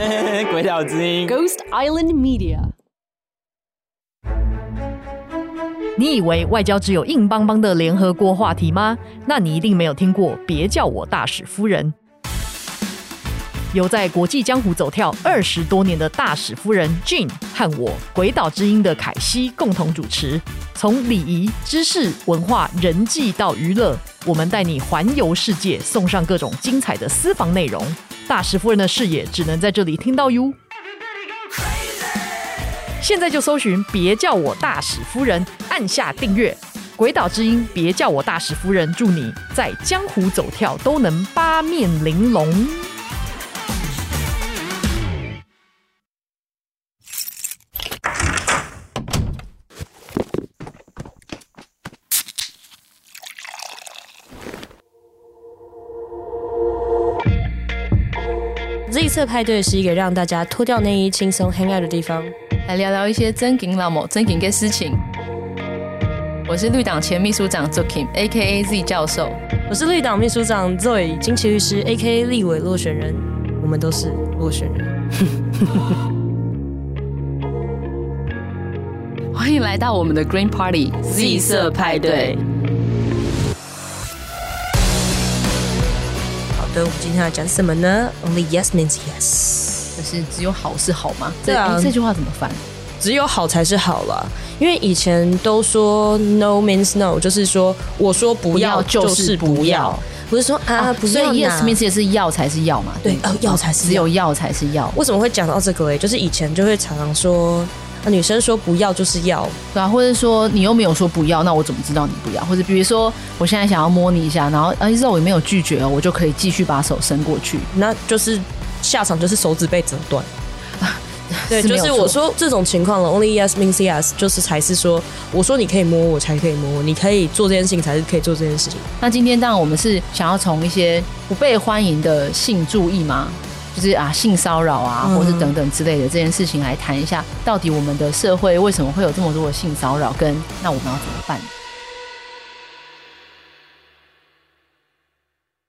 鬼岛之音，Ghost Island Media。你以为外交只有硬邦邦的联合国话题吗？那你一定没有听过，别叫我大使夫人。有在国际江湖走跳二十多年的大使夫人 Jean 和我鬼岛之音的凯西共同主持，从礼仪、知识、文化、人际到娱乐，我们带你环游世界，送上各种精彩的私房内容。大使夫人的视野只能在这里听到哟。现在就搜寻，别叫我大使夫人，按下订阅。鬼岛之音，别叫我大使夫人，祝你在江湖走跳都能八面玲珑。色派对是一个让大家脱掉内衣、轻松 hang out 的地方。来聊聊一些真金老母、真金的事情。我是绿党前秘书长 Zokim，A.K.A. Z 教授。我是绿党秘书长 Zoe，金奇律师，A.K.A. 立委落选人。我们都是落选人。欢迎来到我们的 Green Party Z 色派对。的，我们今天要讲什么呢？Only yes means yes 就。是只有好是好吗？对啊，这句话怎么翻？只有好才是好了，因为以前都说 no means no，就是说我说不要就是不要，不是说啊，啊不是。所以 yes means 也是要才是要嘛？对，哦，要才是要，只有要才是要。为什么会讲到这个？哎，就是以前就会常常说，啊，女生说不要就是要，对啊，或者说你又没有说不要，那我怎么知道你不要？或者比如说我现在想要摸你一下，然后哎，肉也没有拒绝哦，我就可以继续把手伸过去，那就是。下场就是手指被折断，对，就是我说这种情况了。Only yes means yes，就是才是说，我说你可以摸我，才可以摸我，你可以做这件事情，才是可以做这件事情。那今天当然我们是想要从一些不被欢迎的性注意吗？就是啊，性骚扰啊，或是等等之类的这件事情来谈一下，到底我们的社会为什么会有这么多的性骚扰，跟那我们要怎么办？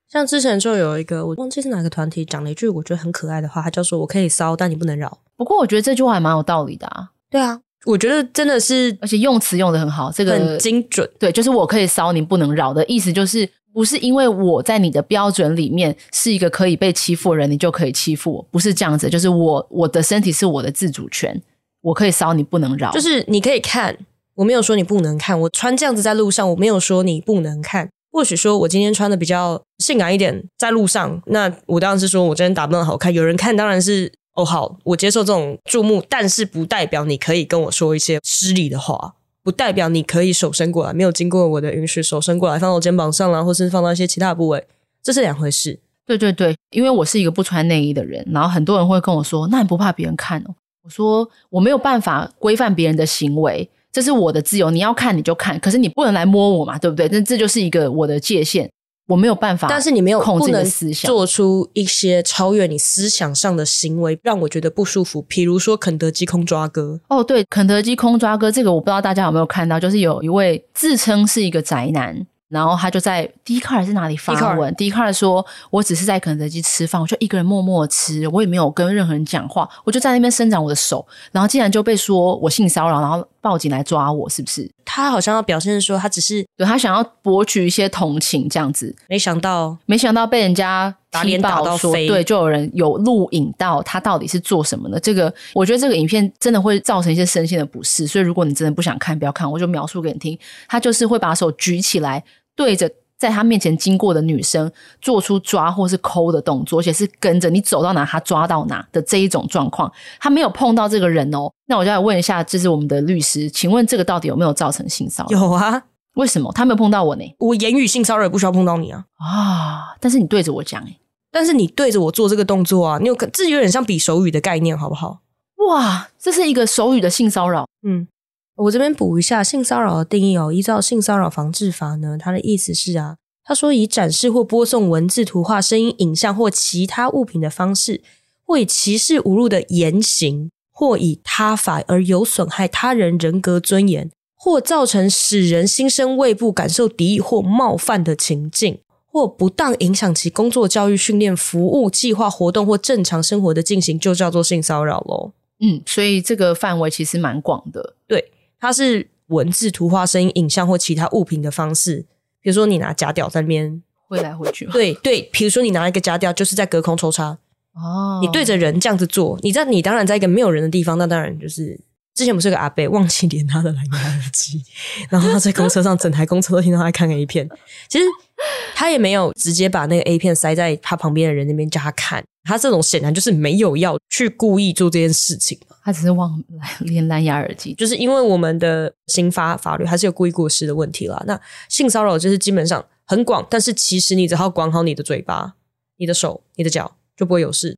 像之前就有一个，我忘记是哪个团体讲了一句我觉得很可爱的话，他叫说：“我可以骚，但你不能扰。”不过我觉得这句话还蛮有道理的啊。对啊，我觉得真的是，而且用词用的很好，这个很精准。对，就是我可以骚，你不能扰的意思，就是不是因为我在你的标准里面是一个可以被欺负的人，你就可以欺负我，不是这样子。就是我我的身体是我的自主权，我可以骚，你不能扰。就是你可以看，我没有说你不能看，我穿这样子在路上，我没有说你不能看。或许说我今天穿的比较性感一点，在路上，那我当然是说我今天打扮的好看，有人看当然是哦好，我接受这种注目，但是不代表你可以跟我说一些失礼的话，不代表你可以手伸过来，没有经过我的允许，手伸过来放到肩膀上啦，或是放到一些其他部位，这是两回事。对对对，因为我是一个不穿内衣的人，然后很多人会跟我说，那你不怕别人看哦？我说我没有办法规范别人的行为。这是我的自由，你要看你就看，可是你不能来摸我嘛，对不对？那这就是一个我的界限，我没有办法。但是你没有控制你的思想，做出一些超越你思想上的行为，让我觉得不舒服。比如说肯德基空抓哥。哦，对，肯德基空抓哥这个我不知道大家有没有看到，就是有一位自称是一个宅男。然后他就在 Dcard 还是哪里发文，Dcard 说：“我只是在肯德基吃饭，我就一个人默默吃，我也没有跟任何人讲话，我就在那边伸展我的手，然后竟然就被说我性骚扰，然后报警来抓我，是不是？”他好像要表现说他只是对他想要博取一些同情这样子，没想到没想到被人家打脸打到飞，对，就有人有录影到他到底是做什么的。这个我觉得这个影片真的会造成一些身心的不适，所以如果你真的不想看，不要看，我就描述给你听。他就是会把手举起来。对着在他面前经过的女生做出抓或是抠的动作，而且是跟着你走到哪他抓到哪的这一种状况，他没有碰到这个人哦。那我就来问一下，这是我们的律师，请问这个到底有没有造成性骚扰？有啊，为什么他没有碰到我呢？我言语性骚扰也不需要碰到你啊啊！但是你对着我讲诶，但是你对着我做这个动作啊，你有这有点像比手语的概念，好不好？哇，这是一个手语的性骚扰，嗯。我这边补一下性骚扰的定义哦。依照性骚扰防治法呢，它的意思是啊，他说以展示或播送文字、图画、声音、影像或其他物品的方式，或以歧视、侮辱的言行，或以他法而有损害他人人格尊严，或造成使人心生畏怖、感受敌意或冒犯的情境，或不当影响其工作、教育、训练、服务计划、活动或正常生活的进行，就叫做性骚扰喽。嗯，所以这个范围其实蛮广的。对，它是文字、图画、声音、影像或其他物品的方式。比如说，你拿假屌在那边挥来挥去。对对，比如说你拿一个假屌，就是在隔空抽插。哦，你对着人这样子做，你在你当然在一个没有人的地方，那当然就是之前不是有个阿伯忘记连他的蓝牙耳机，然后他在公车上整台公车都听到他看了一片。其实 他也没有直接把那个 A 片塞在他旁边的人那边叫他看，他这种显然就是没有要去故意做这件事情，他只是忘连蓝牙耳机，就是因为我们的刑法法律还是有故意过失的问题啦。那性骚扰就是基本上很广，但是其实你只要管好你的嘴巴、你的手、你的脚。就不会有事。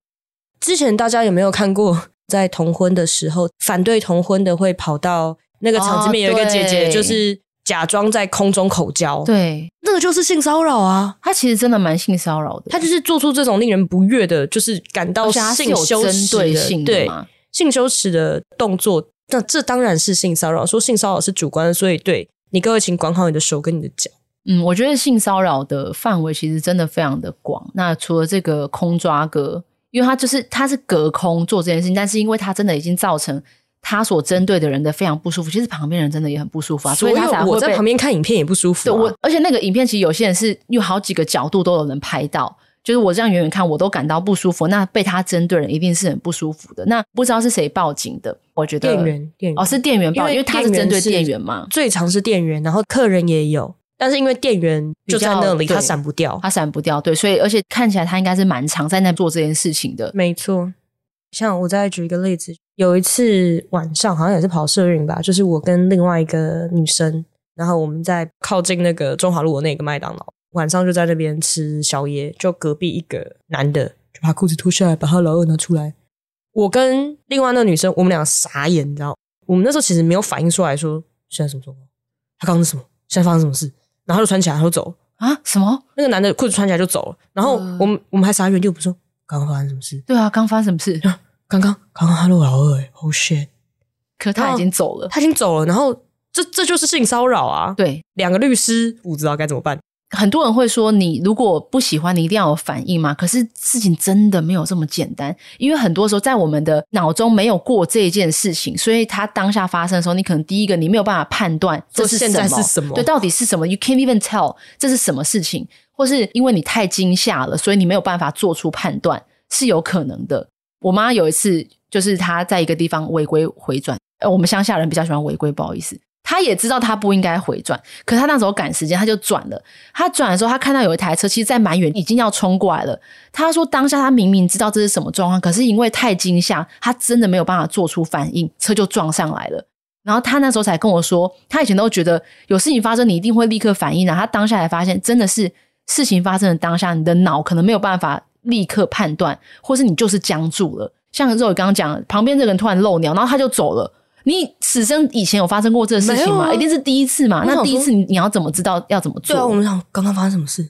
之前大家有没有看过，在同婚的时候，反对同婚的会跑到那个场子里面，有一个姐姐，就是假装在空中口交，对，那个就是性骚扰啊。他其实真的蛮性骚扰的，他就是做出这种令人不悦的，就是感到性羞耻的，对，性羞耻的动作。那这当然是性骚扰。说性骚扰是主观的，所以对你各位，请管好你的手跟你的脚。嗯，我觉得性骚扰的范围其实真的非常的广。那除了这个空抓哥，因为他就是他是隔空做这件事情，但是因为他真的已经造成他所针对的人的非常不舒服，其实旁边人真的也很不舒服啊。所以他才会我在旁边看影片也不舒服啊。对，我而且那个影片其实有些人是有好几个角度都有人拍到，就是我这样远远看我都感到不舒服。那被他针对的人一定是很不舒服的。那不知道是谁报警的？我觉得店员，店员哦，是店员报，因为他是针对店员嘛，最常是店员，然后客人也有。但是因为店员就在那里，他闪不掉，他闪不掉，对，所以而且看起来他应该是蛮常在那做这件事情的。没错，像我再举一个例子，有一次晚上好像也是跑社运吧，就是我跟另外一个女生，然后我们在靠近那个中华路的那个麦当劳，晚上就在那边吃宵夜，就隔壁一个男的就把裤子脱下来，把他老二拿出来，我跟另外那个女生，我们俩傻眼，你知道，我们那时候其实没有反应出来说现在什么状况，他刚刚是什么，现在发生什么事。然后就穿起来，他就走啊？什么？那个男的裤子穿起来就走了。然后我们、呃、我们还傻眼，就不说刚刚发生什么事？对啊，刚发生什么事？刚刚刚刚他录老二哎，Oh shit！可他已经走了，他已经走了。然后这这就是性骚扰啊！对，两个律师不知道该怎么办。很多人会说，你如果不喜欢，你一定要有反应嘛。可是事情真的没有这么简单，因为很多时候在我们的脑中没有过这一件事情，所以它当下发生的时候，你可能第一个你没有办法判断这是什么，现在是什么，对，到底是什么？You can't even tell 这是什么事情，或是因为你太惊吓了，所以你没有办法做出判断，是有可能的。我妈有一次就是她在一个地方违规回转，呃，我们乡下人比较喜欢违规，不好意思。他也知道他不应该回转，可是他那时候赶时间，他就转了。他转的时候，他看到有一台车，其实在蛮远，已经要冲过来了。他说当下他明明知道这是什么状况，可是因为太惊吓，他真的没有办法做出反应，车就撞上来了。然后他那时候才跟我说，他以前都觉得有事情发生，你一定会立刻反应的。他当下才发现，真的是事情发生的当下，你的脑可能没有办法立刻判断，或是你就是僵住了。像肉宇刚刚讲，旁边这个人突然漏尿，然后他就走了。你此生以前有发生过这个事情吗？啊、一定是第一次嘛？那第一次你你要怎么知道要怎么做？对啊，我们想刚刚发生什么事？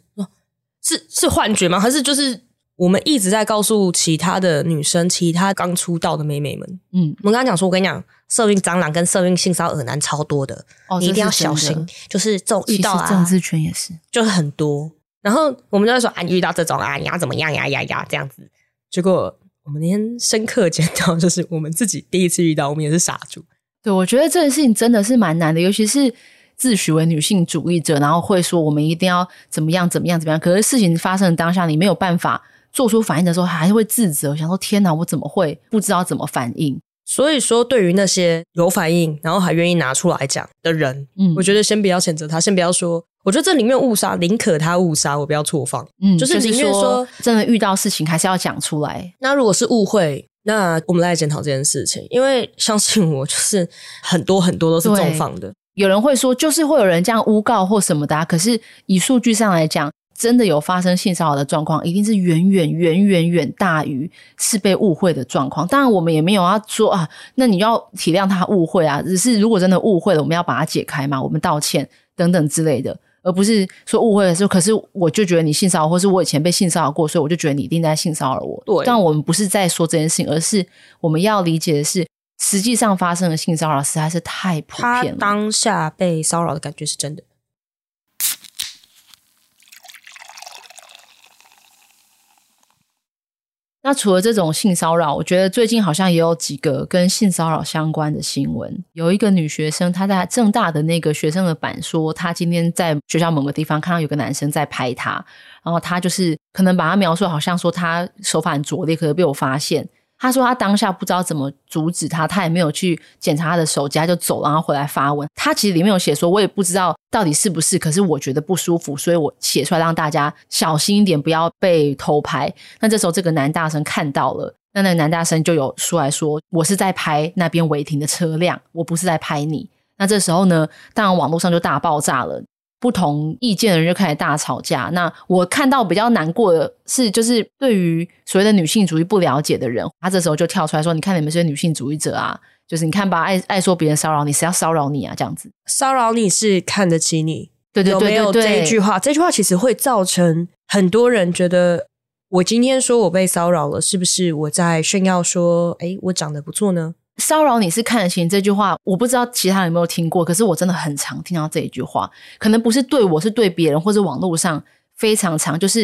是是幻觉吗？还是就是我们一直在告诉其他的女生，其他刚出道的妹妹们？嗯，我们刚刚讲说，我跟你讲，色运蟑螂跟色运性骚扰男超多的，哦，你一定要小心。就是这种遇到啊，政治圈也是，就是很多。然后我们就会说啊，你遇到这种啊，你要怎么样呀呀呀这样子？结果。我们那天深刻见到，就是我们自己第一次遇到，我们也是傻住。对，我觉得这件事情真的是蛮难的，尤其是自诩为女性主义者，然后会说我们一定要怎么样怎么样怎么样。可是事情发生的当下，你没有办法做出反应的时候，还是会自责，想说天哪，我怎么会不知道怎么反应？所以说，对于那些有反应，然后还愿意拿出来讲的人，嗯，我觉得先不要谴责他，先不要说。我觉得这宁愿误杀，宁可他误杀，我不要错放。嗯，就是宁愿说真的遇到事情还是要讲出来。那如果是误会，那我们来检讨这件事情，因为相信我，就是很多很多都是重放的。有人会说，就是会有人这样诬告或什么的啊，可是以数据上来讲，真的有发生性骚扰的状况，一定是远远远远远大于是被误会的状况。当然，我们也没有要说啊，那你要体谅他误会啊。只是如果真的误会了，我们要把它解开嘛，我们道歉等等之类的。而不是说误会的时候，可是我就觉得你性骚扰，或是我以前被性骚扰过，所以我就觉得你一定在性骚扰我。对，但我们不是在说这件事情，而是我们要理解的是，实际上发生的性骚扰实在是太普遍了。他当下被骚扰的感觉是真的。那除了这种性骚扰，我觉得最近好像也有几个跟性骚扰相关的新闻。有一个女学生，她在正大的那个学生的版说，她今天在学校某个地方看到有个男生在拍她，然后她就是可能把她描述好像说她手法很拙劣，可是被我发现。他说他当下不知道怎么阻止他，他也没有去检查他的手机，他就走，然后回来发文。他其实里面有写说，我也不知道到底是不是，可是我觉得不舒服，所以我写出来让大家小心一点，不要被偷拍。那这时候这个男大生看到了，那那个男大生就有出来说，我是在拍那边违停的车辆，我不是在拍你。那这时候呢，当然网络上就大爆炸了。不同意见的人就开始大吵架。那我看到比较难过的是，就是对于所谓的女性主义不了解的人，他这时候就跳出来说：“你看你们这些女性主义者啊，就是你看吧，爱爱说别人骚扰你，谁要骚扰你啊？这样子骚扰你是看得起你，对对对对对，有没有这一句话？这句话其实会造成很多人觉得，我今天说我被骚扰了，是不是我在炫耀说，哎，我长得不错呢？”骚扰你是看得起你这句话，我不知道其他人有没有听过，可是我真的很常听到这一句话，可能不是对我，是对别人，或者网络上非常常，就是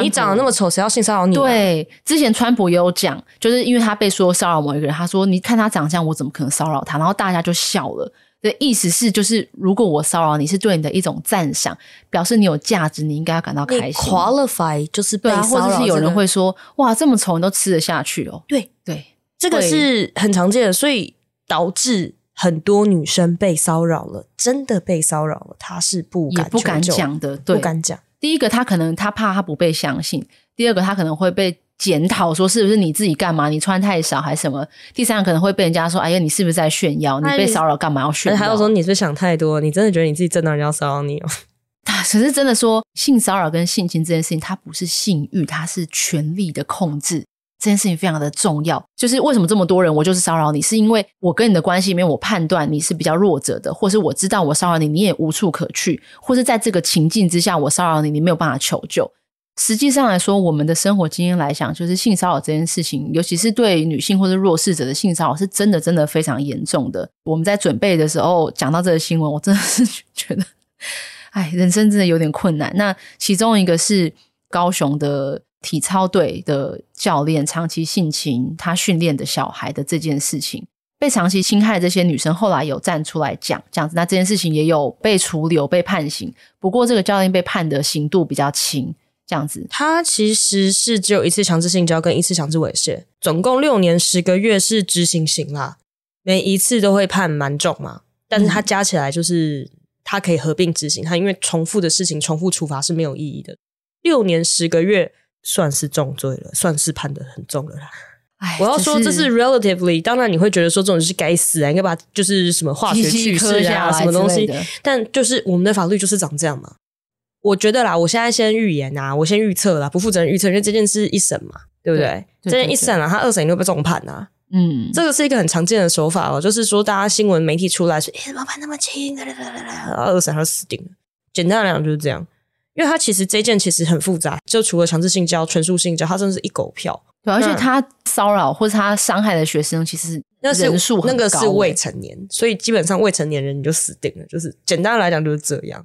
你长得那么丑，谁要性骚扰你？对，之前川普也有讲，就是因为他被说骚扰某一个人，他说你看他长相，我怎么可能骚扰他？然后大家就笑了。的意思是，就是如果我骚扰你，是对你的一种赞赏，表示你有价值，你应该要感到开心。qualify 就是被骚扰，啊，或者是有人会说，哇，这么丑你都吃得下去哦？对对。这个是很常见的，所以导致很多女生被骚扰了，真的被骚扰了，她是不敢不敢讲的，对，不敢讲。第一个，她可能她怕她不被相信；第二个，她可能会被检讨，说是不是你自己干嘛？你穿太少还是什么？第三个，可能会被人家说：“哎呀，你是不是在炫耀？你被骚扰干嘛要炫耀？”还有说你是想太多？你真的觉得你自己正当人家骚扰你哦？可是真的说性骚扰跟性侵这件事情，它不是性欲，它是权力的控制。这件事情非常的重要，就是为什么这么多人我就是骚扰你，是因为我跟你的关系里面，我判断你是比较弱者的，或是我知道我骚扰你，你也无处可去，或是在这个情境之下，我骚扰你，你没有办法求救。实际上来说，我们的生活经验来讲，就是性骚扰这件事情，尤其是对女性或者弱势者的性骚扰，是真的真的非常严重的。我们在准备的时候讲到这个新闻，我真的是觉得，哎，人生真的有点困难。那其中一个是高雄的。体操队的教练长期性侵他训练的小孩的这件事情，被长期侵害的这些女生后来有站出来讲，这样子，那这件事情也有被处理、有被判刑。不过这个教练被判的刑度比较轻，这样子。他其实是只有一次强制性交跟一次强制猥亵，总共六年十个月是执行刑啦，每一次都会判蛮重嘛。但是他加起来就是他可以合并执行，他因为重复的事情重复处罚是没有意义的。六年十个月。算是重罪了，算是判得很重了啦。哎，我要说这是 relatively，当然你会觉得说这种就是该死啊，应该把就是什么化学去世啊，什么东西。但就是我们的法律就是长这样嘛。我觉得啦，我现在先预言啊，我先预测啦，不负责任预测，因为这件事一审嘛，对不对？对对对，这件一审啊，他二审又被重判啊。嗯，这个是一个很常见的手法哦，就是说大家新闻媒体出来说，哎，怎么判那么轻？然后二审他就死定了。简单来讲就是这样。因为他其实这件其实很复杂，就除了强制性交、纯属性交，他真的是一狗票。对，而且他骚扰或者他伤害的学生，其实人数很高，那个是未成年，所以基本上未成年人你就死定了。就是简单来讲就是这样。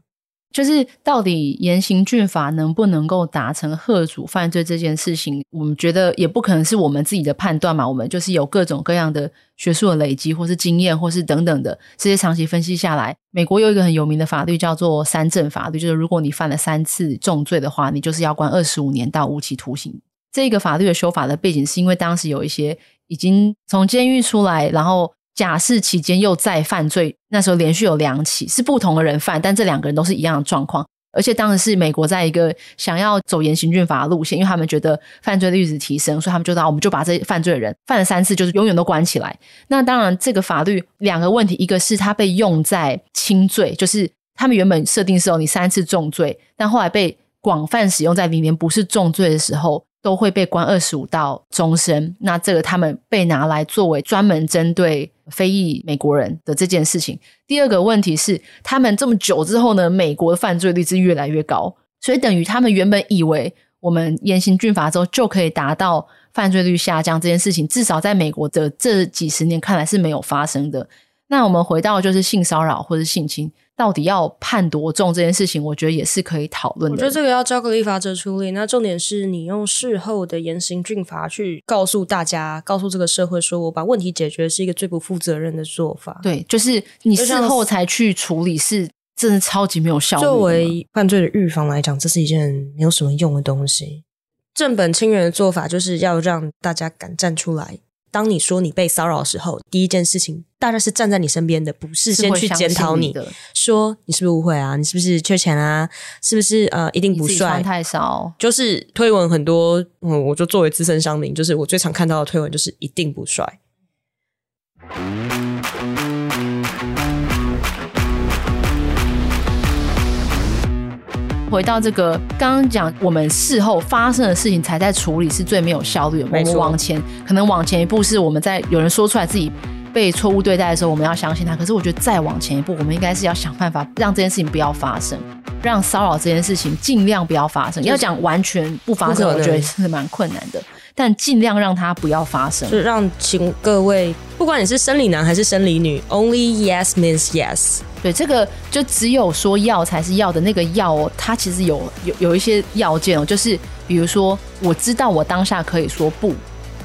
就是到底严刑峻法能不能够达成吓阻犯罪这件事情，我们觉得也不可能是我们自己的判断嘛。我们就是有各种各样的学术的累积，或是经验，或是等等的这些长期分析下来，美国有一个很有名的法律叫做三正法律，就是如果你犯了三次重罪的话，你就是要关二十五年到无期徒刑。这个法律的修法的背景是因为当时有一些已经从监狱出来，然后。假释期间又再犯罪，那时候连续有两起，是不同的人犯，但这两个人都是一样的状况。而且当时是美国在一个想要走严刑峻法的路线，因为他们觉得犯罪率一直提升，所以他们就说我们就把这犯罪的人犯了三次，就是永远都关起来。那当然，这个法律两个问题，一个是它被用在轻罪，就是他们原本设定是哦，你三次重罪，但后来被广泛使用在里面不是重罪的时候。都会被关二十五到终身。那这个他们被拿来作为专门针对非裔美国人的这件事情。第二个问题是，他们这么久之后呢，美国的犯罪率是越来越高，所以等于他们原本以为我们严刑峻法之后就可以达到犯罪率下降这件事情，至少在美国的这几十年看来是没有发生的。那我们回到就是性骚扰或者性侵，到底要判多重这件事情，我觉得也是可以讨论的。我觉得这个要交给立法者处理。那重点是你用事后的严刑峻法去告诉大家，告诉这个社会，说我把问题解决是一个最不负责任的做法。对，就是你事后才去处理，是真的超级没有效率。作为犯罪的预防来讲，这是一件没有什么用的东西。正本清源的做法就是要让大家敢站出来。当你说你被骚扰的时候，第一件事情，大家是站在你身边的，不是先去检讨你，你说你是不是误会啊？你是不是缺钱啊？是不是呃一定不帅？太少，就是推文很多，嗯，我就作为资深商民，就是我最常看到的推文就是一定不帅。回到这个刚刚讲，我们事后发生的事情才在处理，是最没有效率的。我们往前可能往前一步，是我们在有人说出来自己被错误对待的时候，我们要相信他。可是我觉得再往前一步，我们应该是要想办法让这件事情不要发生，让骚扰这件事情尽量不要发生。要讲完全不发生，我觉得是蛮困难的。但尽量让它不要发生，就让请各位，不管你是生理男还是生理女，Only yes means yes。对，这个就只有说要才是要的那个要哦，它其实有有有一些要件哦，就是比如说，我知道我当下可以说不，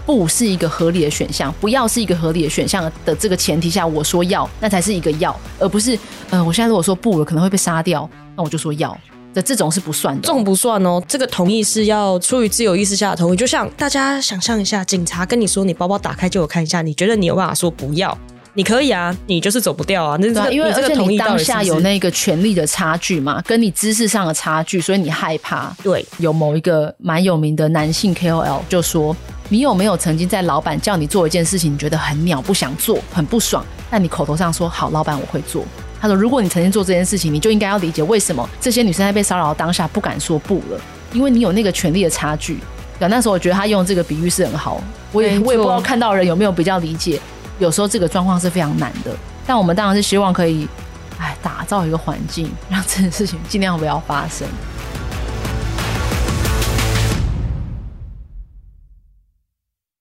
不是一个合理的选项，不要是一个合理的选项的这个前提下，我说要，那才是一个要，而不是，嗯、呃，我现在如果说不了，可能会被杀掉，那我就说要。的这种是不算的，这种不算哦。这个同意是要出于自由意识下的同意，就像大家想象一下，警察跟你说你包包打开借我看一下，你觉得你有办法说不要？你可以啊，你就是走不掉啊。那这个因为这个同意当下有那个权力的差距嘛，跟你知识上的差距，所以你害怕。对，有某一个蛮有名的男性 KOL 就说：“你有没有曾经在老板叫你做一件事情，你觉得很鸟不想做，很不爽，但你口头上说好，老板我会做。”他说：“如果你曾经做这件事情，你就应该要理解为什么这些女生在被骚扰当下不敢说不了，因为你有那个权利的差距。”那时候我觉得他用这个比喻是很好，我也我也不知道看到人有没有比较理解。有时候这个状况是非常难的，但我们当然是希望可以，哎，打造一个环境，让这件事情尽量不要发生。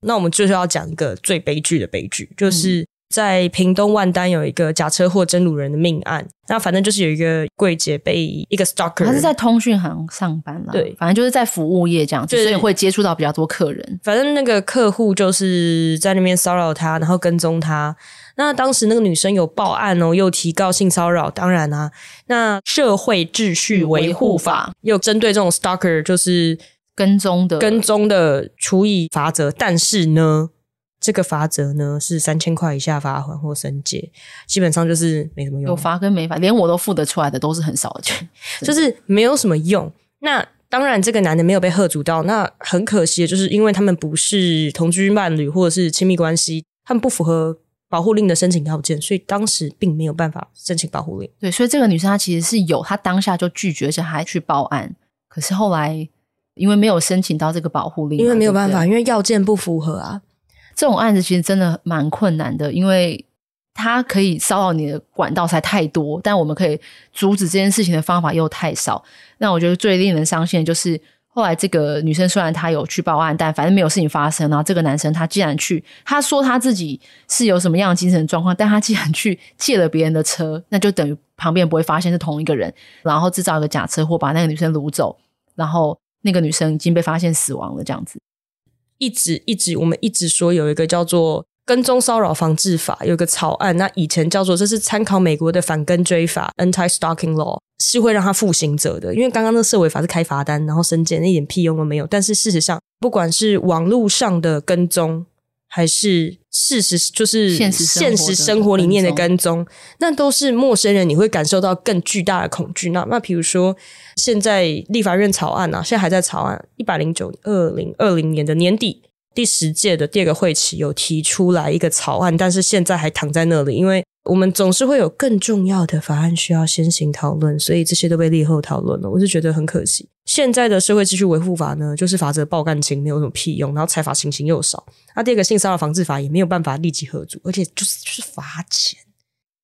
那我们就是要讲一个最悲剧的悲剧，就是。在屏东万丹有一个假车祸真掳人的命案，那反正就是有一个柜姐被一个 stalker，他是在通讯行上班了，对，反正就是在服务业这样子，所以会接触到比较多客人。反正那个客户就是在那边骚扰他，然后跟踪他。那当时那个女生有报案哦，又提告性骚扰。当然啊，那社会秩序维护法又针对这种 stalker 就是跟踪的跟踪的处以罚则，但是呢。这个罚则呢是三千块以下罚款或申诫，基本上就是没什么用。有罚跟没罚，连我都付得出来的都是很少的钱，就是没有什么用。那当然，这个男的没有被喝阻到，那很可惜的就是因为他们不是同居伴侣或者是亲密关系，他们不符合保护令的申请条件，所以当时并没有办法申请保护令。对，所以这个女生她其实是有，她当下就拒绝，而且还去报案。可是后来因为没有申请到这个保护令，因为没有办法，因为要件不符合啊。这种案子其实真的蛮困难的，因为他可以骚扰你的管道才太多，但我们可以阻止这件事情的方法又太少。那我觉得最令人伤心的就是，后来这个女生虽然她有去报案，但反正没有事情发生。然后这个男生他既然去，他说他自己是有什么样的精神状况，但他既然去借了别人的车，那就等于旁边不会发现是同一个人，然后制造一个假车祸把那个女生掳走，然后那个女生已经被发现死亡了，这样子。一直一直，我们一直说有一个叫做《跟踪骚扰防治法》，有一个草案。那以前叫做这是参考美国的反跟追法 （Anti-Stalking Law），是会让他负刑责的。因为刚刚那社委法是开罚单，然后申诫，一点屁用都没有。但是事实上，不管是网络上的跟踪，还是事实就是现实生活里面的跟踪，那都是陌生人，你会感受到更巨大的恐惧。那那比如说，现在立法院草案啊，现在还在草案，一百零九二零二零年的年底。第十届的第二个会期有提出来一个草案，但是现在还躺在那里，因为我们总是会有更重要的法案需要先行讨论，所以这些都被列后讨论了。我是觉得很可惜。现在的社会秩序维护法呢，就是法则爆干轻，没有什么屁用，然后裁罚情形又少。那第二个性骚扰防治法也没有办法立即吓阻，而且就是就是罚钱，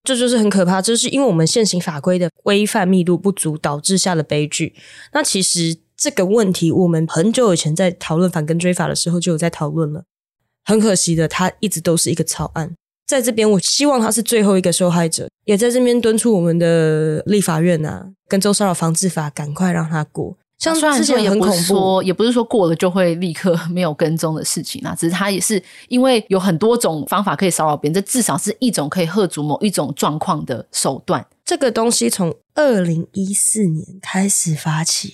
这就，是很可怕。这就是因为我们现行法规的规范密度不足导致下的悲剧。那其实。这个问题，我们很久以前在讨论反跟追法的时候就有在讨论了。很可惜的，它一直都是一个草案。在这边，我希望他是最后一个受害者，也在这边敦促我们的立法院啊，跟骚扰防治法赶快让他过。像之前也很恐怖，也不是说过了就会立刻没有跟踪的事情啊，只是他也是因为有很多种方法可以骚扰别人，这至少是一种可以喝阻某一种状况的手段。这个东西从二零一四年开始发起，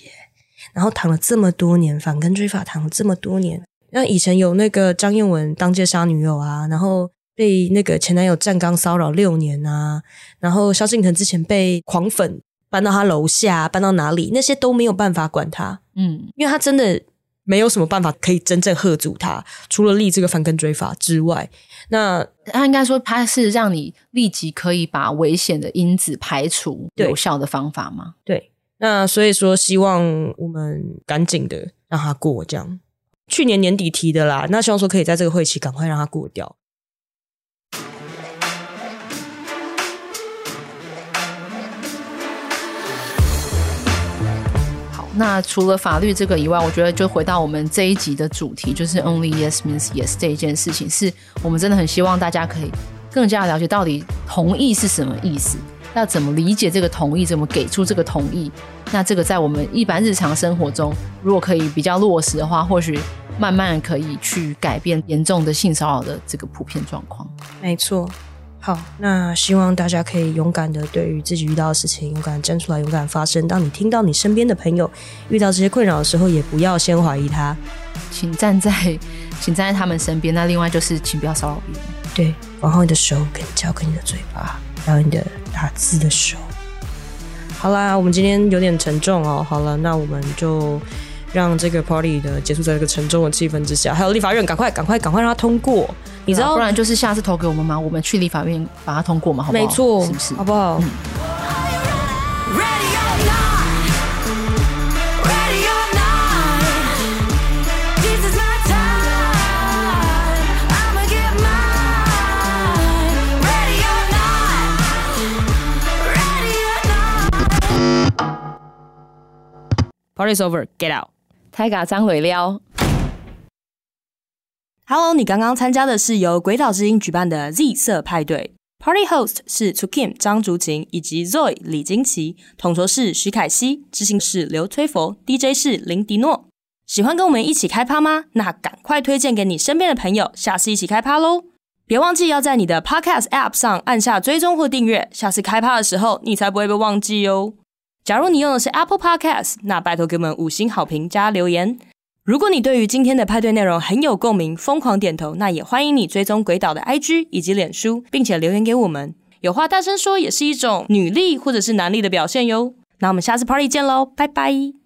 然后躺了这么多年，反跟追法躺了这么多年。那以前有那个张彦文当街杀女友啊，然后被那个前男友站岗骚扰六年啊，然后萧敬腾之前被狂粉。搬到他楼下，搬到哪里，那些都没有办法管他，嗯，因为他真的没有什么办法可以真正吓阻他，除了立这个反跟追法之外，那他应该说他是让你立即可以把危险的因子排除有效的方法吗？对，对，那所以说希望我们赶紧的让他过，这样去年年底提的啦，那希望说可以在这个会期赶快让他过掉。那除了法律这个以外，我觉得就回到我们这一集的主题，就是 Only Yes Means Yes 这一件事情，是我们真的很希望大家可以更加了解到底同意是什么意思，要怎么理解这个同意，怎么给出这个同意。那这个在我们一般日常生活中，如果可以比较落实的话，或许慢慢可以去改变严重的性骚扰的这个普遍状况。没错。好，那希望大家可以勇敢的对于自己遇到的事情勇敢站出来，勇敢发声。当你听到你身边的朋友遇到这些困扰的时候，也不要先怀疑他，请站在，请站在他们身边。那另外就是，请不要骚扰别人。对，往后你的手可以交给你的嘴巴，还有你的打字的手。好啦，我们今天有点沉重哦。好了，那我们就。让这个 party 的结束在这个沉重的气氛之下，还有立法院赶快赶快赶快让它通过，你知道，不然就是下次投给我们嘛？我们去立法院把它通过嘛，好不好？没错，是不是？好不好？嗯，Party's over, get out. 泰嘎张尾撩，Hello，你刚刚参加的是由鬼岛之音举办的 Z 色派对，Party Host 是 To Kim 张竹琴以及 Zoe 李金奇，统筹是徐凯熙，执行是刘崔佛，DJ 是林迪诺。喜欢跟我们一起开趴吗？那赶快推荐给你身边的朋友，下次一起开趴喽！别忘记要在你的 Podcast App 上按下追踪或订阅，下次开趴的时候你才不会被忘记哦。假如你用的是 Apple Podcast，那拜托给我们五星好评加留言。如果你对于今天的派对内容很有共鸣，疯狂点头，那也欢迎你追踪鬼岛的 IG 以及脸书，并且留言给我们。有话大声说也是一种女力或者是男力的表现哟。那我们下次 Party 见喽，拜拜。